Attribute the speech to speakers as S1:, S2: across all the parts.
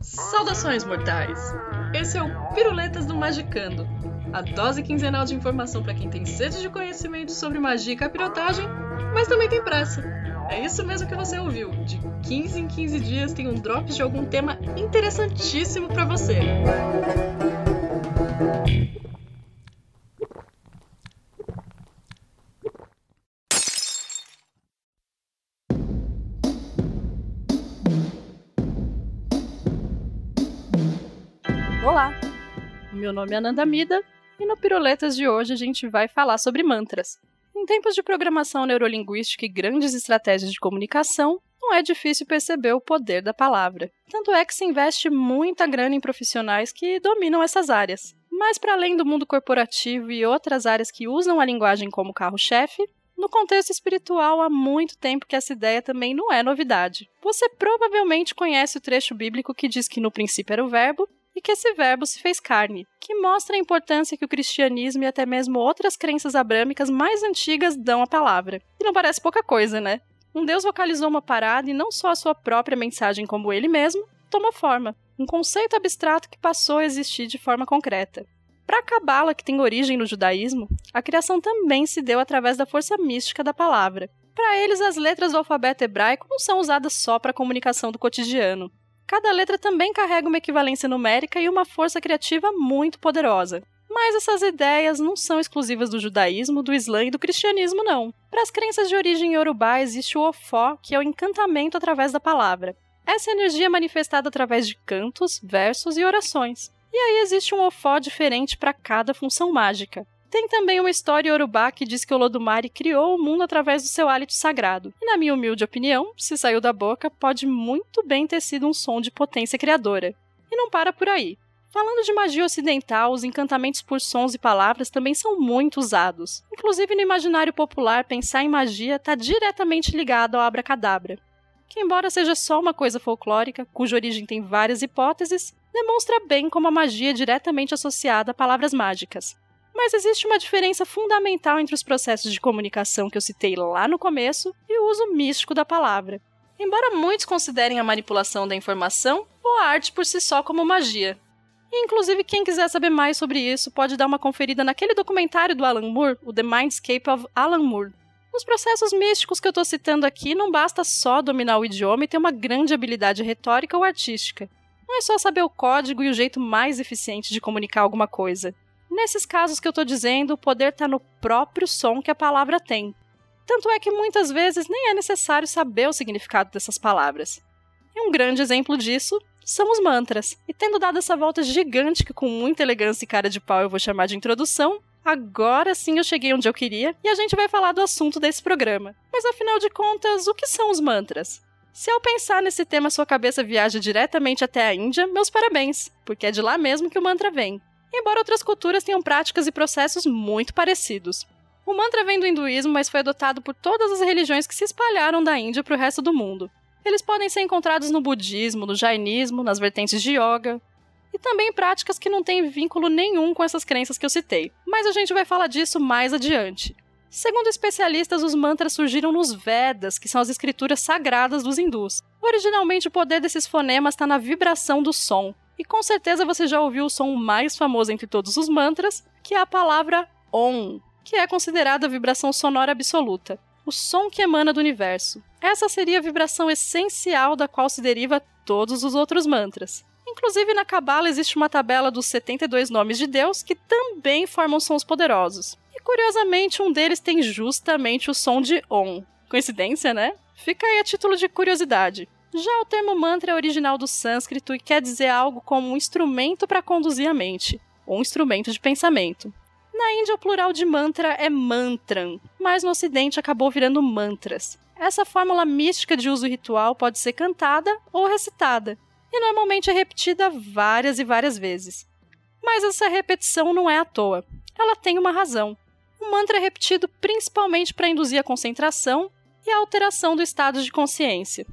S1: Saudações, mortais! Esse é o Piruletas do Magicando, a dose quinzenal de informação para quem tem sede de conhecimento sobre magia e capirotagem, mas também tem pressa. É isso mesmo que você ouviu. De 15 em 15 dias tem um drop de algum tema interessantíssimo para você. Olá, meu nome é Ananda Mida e no Piruletas de hoje a gente vai falar sobre mantras. Em tempos de programação neurolinguística e grandes estratégias de comunicação, não é difícil perceber o poder da palavra. Tanto é que se investe muita grana em profissionais que dominam essas áreas. Mas, para além do mundo corporativo e outras áreas que usam a linguagem como carro-chefe, no contexto espiritual, há muito tempo que essa ideia também não é novidade. Você provavelmente conhece o trecho bíblico que diz que no princípio era o Verbo e que esse verbo se fez carne, que mostra a importância que o cristianismo e até mesmo outras crenças abrâmicas mais antigas dão à palavra. E não parece pouca coisa, né? Um Deus vocalizou uma parada e não só a sua própria mensagem como ele mesmo tomou forma, um conceito abstrato que passou a existir de forma concreta. Para a Cabala, que tem origem no judaísmo, a criação também se deu através da força mística da palavra. Para eles, as letras do alfabeto hebraico não são usadas só para a comunicação do cotidiano. Cada letra também carrega uma equivalência numérica e uma força criativa muito poderosa. Mas essas ideias não são exclusivas do judaísmo, do islã e do cristianismo, não. Para as crenças de origem iorubá existe o ofó, que é o encantamento através da palavra. Essa energia é manifestada através de cantos, versos e orações. E aí existe um ofó diferente para cada função mágica. Tem também uma história urubá que diz que Olodumare criou o mundo através do seu hálito sagrado. E na minha humilde opinião, se saiu da boca, pode muito bem ter sido um som de potência criadora. E não para por aí. Falando de magia ocidental, os encantamentos por sons e palavras também são muito usados. Inclusive no imaginário popular, pensar em magia está diretamente ligado ao abracadabra. Que, embora seja só uma coisa folclórica, cuja origem tem várias hipóteses, demonstra bem como a magia é diretamente associada a palavras mágicas. Mas existe uma diferença fundamental entre os processos de comunicação que eu citei lá no começo e o uso místico da palavra. Embora muitos considerem a manipulação da informação ou a arte por si só como magia. E, inclusive, quem quiser saber mais sobre isso pode dar uma conferida naquele documentário do Alan Moore, o The Mindscape of Alan Moore. Nos processos místicos que eu estou citando aqui, não basta só dominar o idioma e ter uma grande habilidade retórica ou artística. Não é só saber o código e o jeito mais eficiente de comunicar alguma coisa. Nesses casos que eu estou dizendo, o poder está no próprio som que a palavra tem. Tanto é que muitas vezes nem é necessário saber o significado dessas palavras. E um grande exemplo disso são os mantras. E tendo dado essa volta gigante que com muita elegância e cara de pau eu vou chamar de introdução, agora sim eu cheguei onde eu queria e a gente vai falar do assunto desse programa. Mas afinal de contas, o que são os mantras? Se ao pensar nesse tema sua cabeça viaja diretamente até a Índia, meus parabéns, porque é de lá mesmo que o mantra vem embora outras culturas tenham práticas e processos muito parecidos. O mantra vem do hinduísmo, mas foi adotado por todas as religiões que se espalharam da Índia para o resto do mundo. Eles podem ser encontrados no budismo, no jainismo, nas vertentes de yoga, e também práticas que não têm vínculo nenhum com essas crenças que eu citei, mas a gente vai falar disso mais adiante. Segundo especialistas, os mantras surgiram nos Vedas, que são as escrituras sagradas dos hindus. Originalmente, o poder desses fonemas está na vibração do som, e com certeza você já ouviu o som mais famoso entre todos os mantras, que é a palavra Om, que é considerada a vibração sonora absoluta, o som que emana do universo. Essa seria a vibração essencial da qual se deriva todos os outros mantras. Inclusive na Cabala existe uma tabela dos 72 nomes de Deus que também formam sons poderosos. E curiosamente, um deles tem justamente o som de Om. Coincidência, né? Fica aí a título de curiosidade. Já o termo mantra é original do sânscrito e quer dizer algo como um instrumento para conduzir a mente, ou um instrumento de pensamento. Na Índia, o plural de mantra é mantram, mas no Ocidente acabou virando mantras. Essa fórmula mística de uso ritual pode ser cantada ou recitada, e normalmente é repetida várias e várias vezes. Mas essa repetição não é à toa, ela tem uma razão. O mantra é repetido principalmente para induzir a concentração e a alteração do estado de consciência.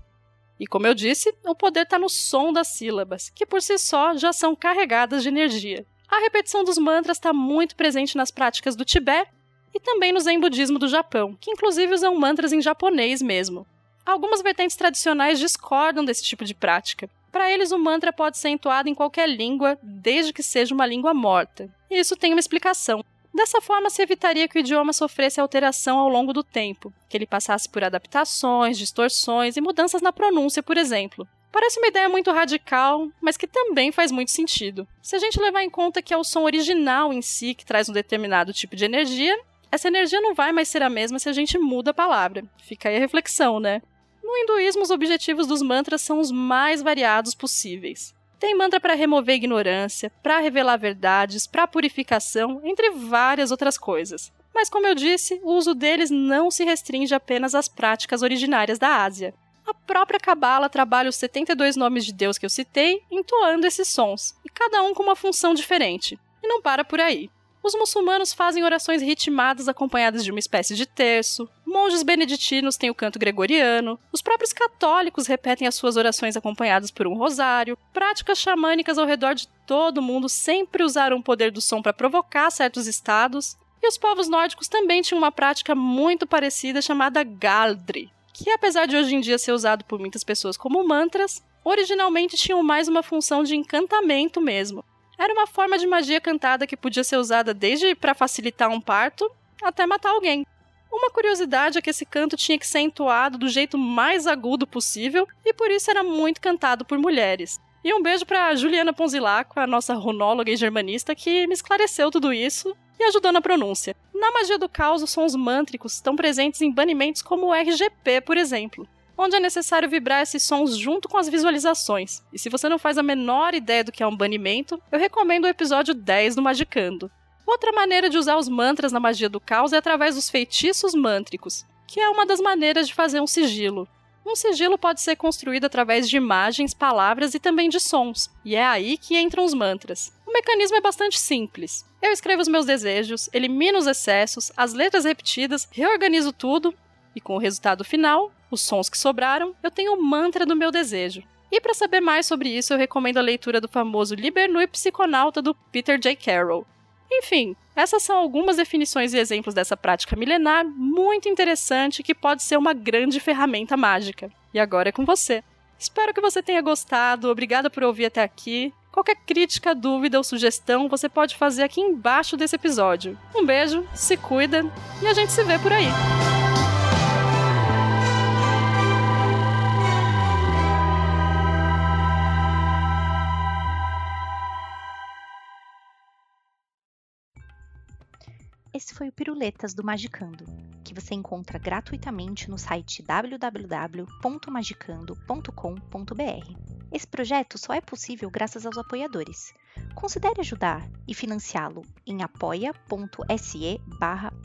S1: E como eu disse, o poder está no som das sílabas, que por si só já são carregadas de energia. A repetição dos mantras está muito presente nas práticas do Tibete e também no Zen budismo do Japão, que inclusive usam mantras em japonês mesmo. Algumas vertentes tradicionais discordam desse tipo de prática. Para eles, o mantra pode ser entoado em qualquer língua, desde que seja uma língua morta. E isso tem uma explicação. Dessa forma, se evitaria que o idioma sofresse alteração ao longo do tempo, que ele passasse por adaptações, distorções e mudanças na pronúncia, por exemplo. Parece uma ideia muito radical, mas que também faz muito sentido. Se a gente levar em conta que é o som original em si que traz um determinado tipo de energia, essa energia não vai mais ser a mesma se a gente muda a palavra. Fica aí a reflexão, né? No hinduísmo, os objetivos dos mantras são os mais variados possíveis. Tem mantra para remover ignorância, para revelar verdades, para purificação, entre várias outras coisas. Mas, como eu disse, o uso deles não se restringe apenas às práticas originárias da Ásia. A própria Cabala trabalha os 72 nomes de Deus que eu citei, entoando esses sons, e cada um com uma função diferente. E não para por aí. Os muçulmanos fazem orações ritmadas acompanhadas de uma espécie de terço. Monges beneditinos têm o canto gregoriano. Os próprios católicos repetem as suas orações acompanhadas por um rosário. Práticas xamânicas ao redor de todo o mundo sempre usaram o poder do som para provocar certos estados. E os povos nórdicos também tinham uma prática muito parecida chamada Galdri, que apesar de hoje em dia ser usado por muitas pessoas como mantras, originalmente tinham mais uma função de encantamento mesmo era uma forma de magia cantada que podia ser usada desde para facilitar um parto até matar alguém. Uma curiosidade é que esse canto tinha que ser entoado do jeito mais agudo possível e por isso era muito cantado por mulheres. E um beijo para Juliana Ponzilaco, a nossa runóloga e germanista, que me esclareceu tudo isso e ajudou na pronúncia. Na magia do caos, os sons mântricos estão presentes em banimentos como o RGP, por exemplo onde é necessário vibrar esses sons junto com as visualizações. E se você não faz a menor ideia do que é um banimento, eu recomendo o episódio 10 do Magicando. Outra maneira de usar os mantras na magia do caos é através dos feitiços mântricos, que é uma das maneiras de fazer um sigilo. Um sigilo pode ser construído através de imagens, palavras e também de sons, e é aí que entram os mantras. O mecanismo é bastante simples. Eu escrevo os meus desejos, elimino os excessos, as letras repetidas, reorganizo tudo e com o resultado final, os sons que sobraram, eu tenho o mantra do meu desejo. E para saber mais sobre isso, eu recomendo a leitura do famoso Liber Nui Psiconauta do Peter J. Carroll. Enfim, essas são algumas definições e exemplos dessa prática milenar muito interessante que pode ser uma grande ferramenta mágica. E agora é com você. Espero que você tenha gostado, obrigada por ouvir até aqui. Qualquer crítica, dúvida ou sugestão você pode fazer aqui embaixo desse episódio. Um beijo, se cuida e a gente se vê por aí.
S2: Esse foi o Piruletas do Magicando, que você encontra gratuitamente no site www.magicando.com.br. Esse projeto só é possível graças aos apoiadores. Considere ajudar e financiá-lo em apoia.se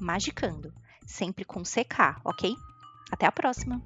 S2: magicando, sempre com CK, ok? Até a próxima!